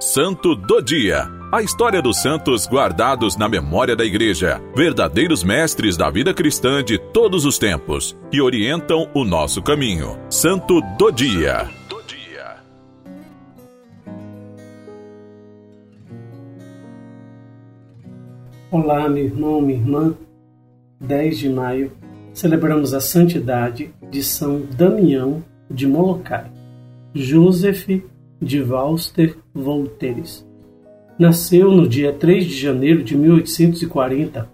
Santo do Dia. A história dos santos guardados na memória da Igreja, verdadeiros mestres da vida cristã de todos os tempos, que orientam o nosso caminho. Santo do Dia. Olá, meu irmão, minha irmã. 10 de maio, celebramos a santidade de São Damião de Molokai. Joseph de Walster Volteres. Nasceu no dia 3 de janeiro de 1840,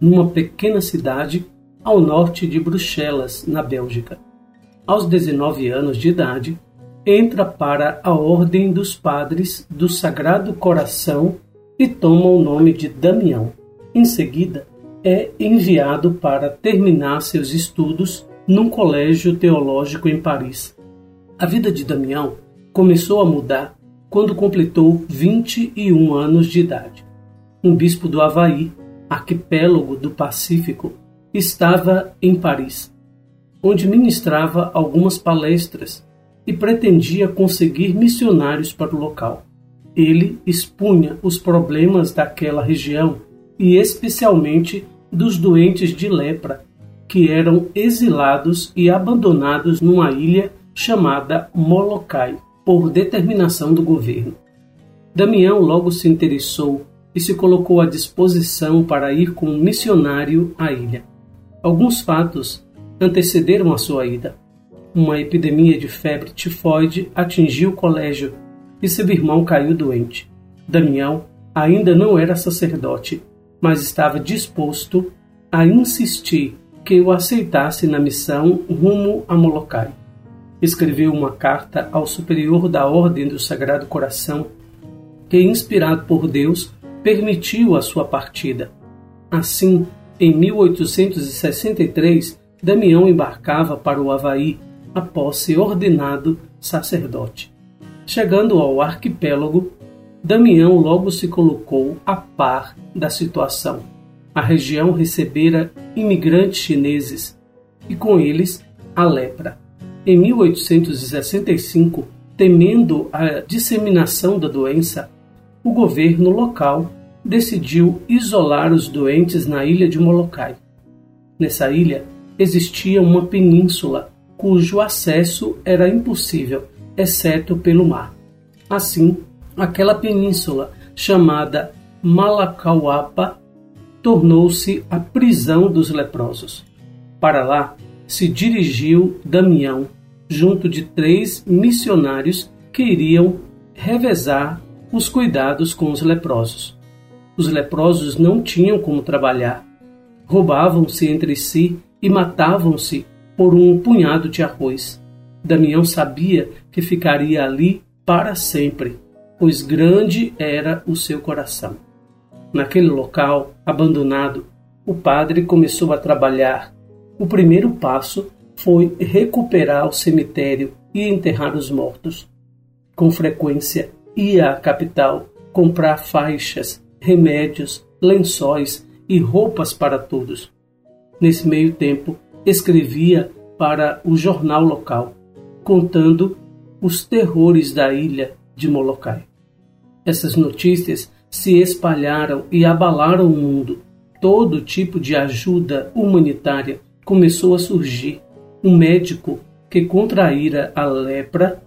numa pequena cidade ao norte de Bruxelas, na Bélgica. Aos 19 anos de idade, entra para a Ordem dos Padres do Sagrado Coração e toma o nome de Damião. Em seguida, é enviado para terminar seus estudos num colégio teológico em Paris. A vida de Damião começou a mudar quando completou 21 anos de idade. Um bispo do Havaí, arquipélago do Pacífico, estava em Paris, onde ministrava algumas palestras e pretendia conseguir missionários para o local. Ele expunha os problemas daquela região e especialmente dos doentes de lepra, que eram exilados e abandonados numa ilha chamada Molokai por determinação do governo. Damião logo se interessou e se colocou à disposição para ir como missionário à ilha. Alguns fatos antecederam a sua ida. Uma epidemia de febre tifoide atingiu o colégio e seu irmão caiu doente. Damião ainda não era sacerdote, mas estava disposto a insistir que o aceitasse na missão rumo a Molokai escreveu uma carta ao superior da Ordem do Sagrado Coração, que, inspirado por Deus, permitiu a sua partida. Assim, em 1863, Damião embarcava para o Havaí após ser ordenado sacerdote. Chegando ao arquipélago, Damião logo se colocou a par da situação. A região recebera imigrantes chineses e com eles a lepra. Em 1865, temendo a disseminação da doença, o governo local decidiu isolar os doentes na ilha de Molokai. Nessa ilha existia uma península cujo acesso era impossível, exceto pelo mar. Assim, aquela península, chamada Malacauapa, tornou-se a prisão dos leprosos. Para lá se dirigiu Damião, junto de três missionários que iriam revezar os cuidados com os leprosos. Os leprosos não tinham como trabalhar. Roubavam-se entre si e matavam-se por um punhado de arroz. Damião sabia que ficaria ali para sempre, pois grande era o seu coração. Naquele local abandonado, o padre começou a trabalhar o primeiro passo foi recuperar o cemitério e enterrar os mortos. Com frequência, ia à capital comprar faixas, remédios, lençóis e roupas para todos. Nesse meio tempo, escrevia para o jornal local, contando os terrores da ilha de Molokai. Essas notícias se espalharam e abalaram o mundo. Todo tipo de ajuda humanitária começou a surgir um médico que contraíra a lepra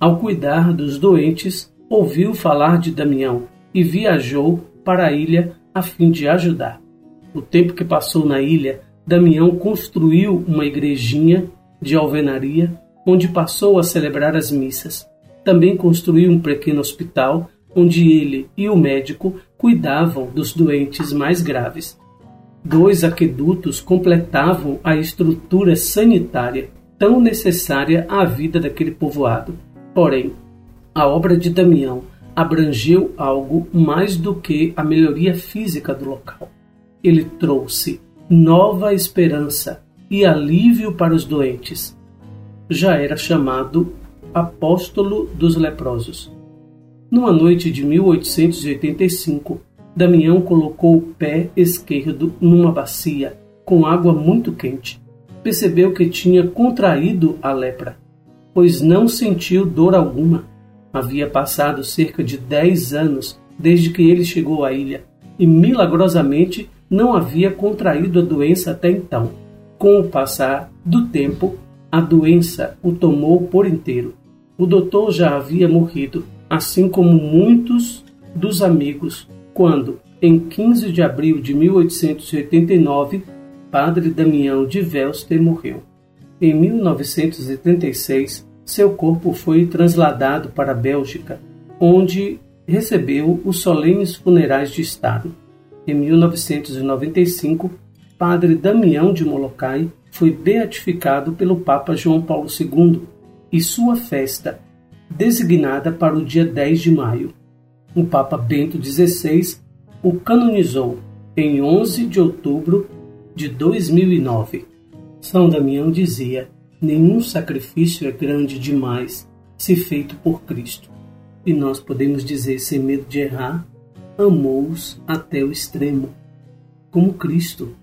ao cuidar dos doentes, ouviu falar de Damião e viajou para a ilha a fim de ajudar. O tempo que passou na ilha, Damião construiu uma igrejinha de alvenaria onde passou a celebrar as missas. Também construiu um pequeno hospital onde ele e o médico cuidavam dos doentes mais graves. Dois aquedutos completavam a estrutura sanitária tão necessária à vida daquele povoado. Porém, a obra de Damião abrangeu algo mais do que a melhoria física do local. Ele trouxe nova esperança e alívio para os doentes. Já era chamado apóstolo dos leprosos. Numa noite de 1885, Damião colocou o pé esquerdo numa bacia com água muito quente. Percebeu que tinha contraído a lepra, pois não sentiu dor alguma. Havia passado cerca de dez anos desde que ele chegou à ilha e milagrosamente não havia contraído a doença até então. Com o passar do tempo, a doença o tomou por inteiro. O doutor já havia morrido, assim como muitos dos amigos, quando, em 15 de abril de 1889, Padre Damião de Velster morreu. Em 1936, seu corpo foi trasladado para a Bélgica, onde recebeu os solenes funerais de Estado. Em 1995, Padre Damião de Molokai foi beatificado pelo Papa João Paulo II e sua festa, designada para o dia 10 de maio. O Papa Bento XVI o canonizou em 11 de outubro de 2009. São Damião dizia: Nenhum sacrifício é grande demais se feito por Cristo. E nós podemos dizer, sem medo de errar, amou-os até o extremo. Como Cristo,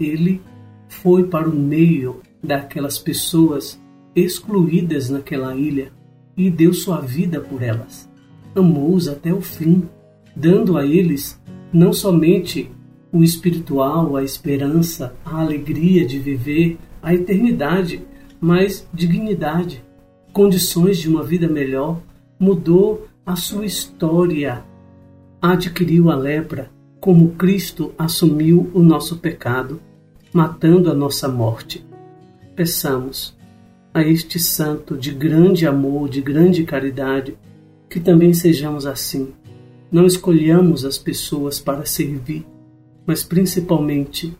ele foi para o meio daquelas pessoas excluídas naquela ilha e deu sua vida por elas. Amou-os até o fim, dando a eles não somente o espiritual, a esperança, a alegria de viver, a eternidade, mas dignidade, condições de uma vida melhor, mudou a sua história, adquiriu a lepra, como Cristo assumiu o nosso pecado, matando a nossa morte. Peçamos a este santo de grande amor, de grande caridade, que também sejamos assim. Não escolhamos as pessoas para servir, mas principalmente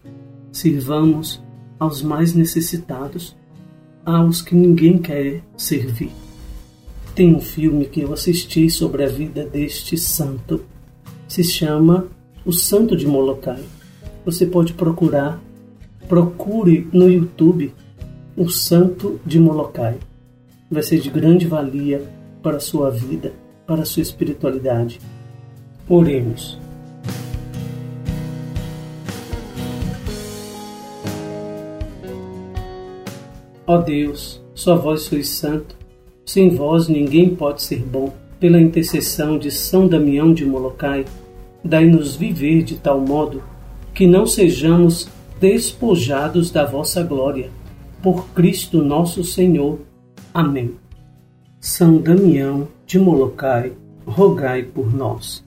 sirvamos aos mais necessitados, aos que ninguém quer servir. Tem um filme que eu assisti sobre a vida deste santo. Se chama O Santo de Molokai. Você pode procurar, procure no YouTube O Santo de Molokai. Vai ser de grande valia para a sua vida, para a sua espiritualidade. Oremos. Ó Deus, só vós sois santo, sem vós ninguém pode ser bom. Pela intercessão de São Damião de Molokai, dai-nos viver de tal modo que não sejamos despojados da vossa glória. Por Cristo nosso Senhor. Amém. São Damião de Molokai, rogai por nós.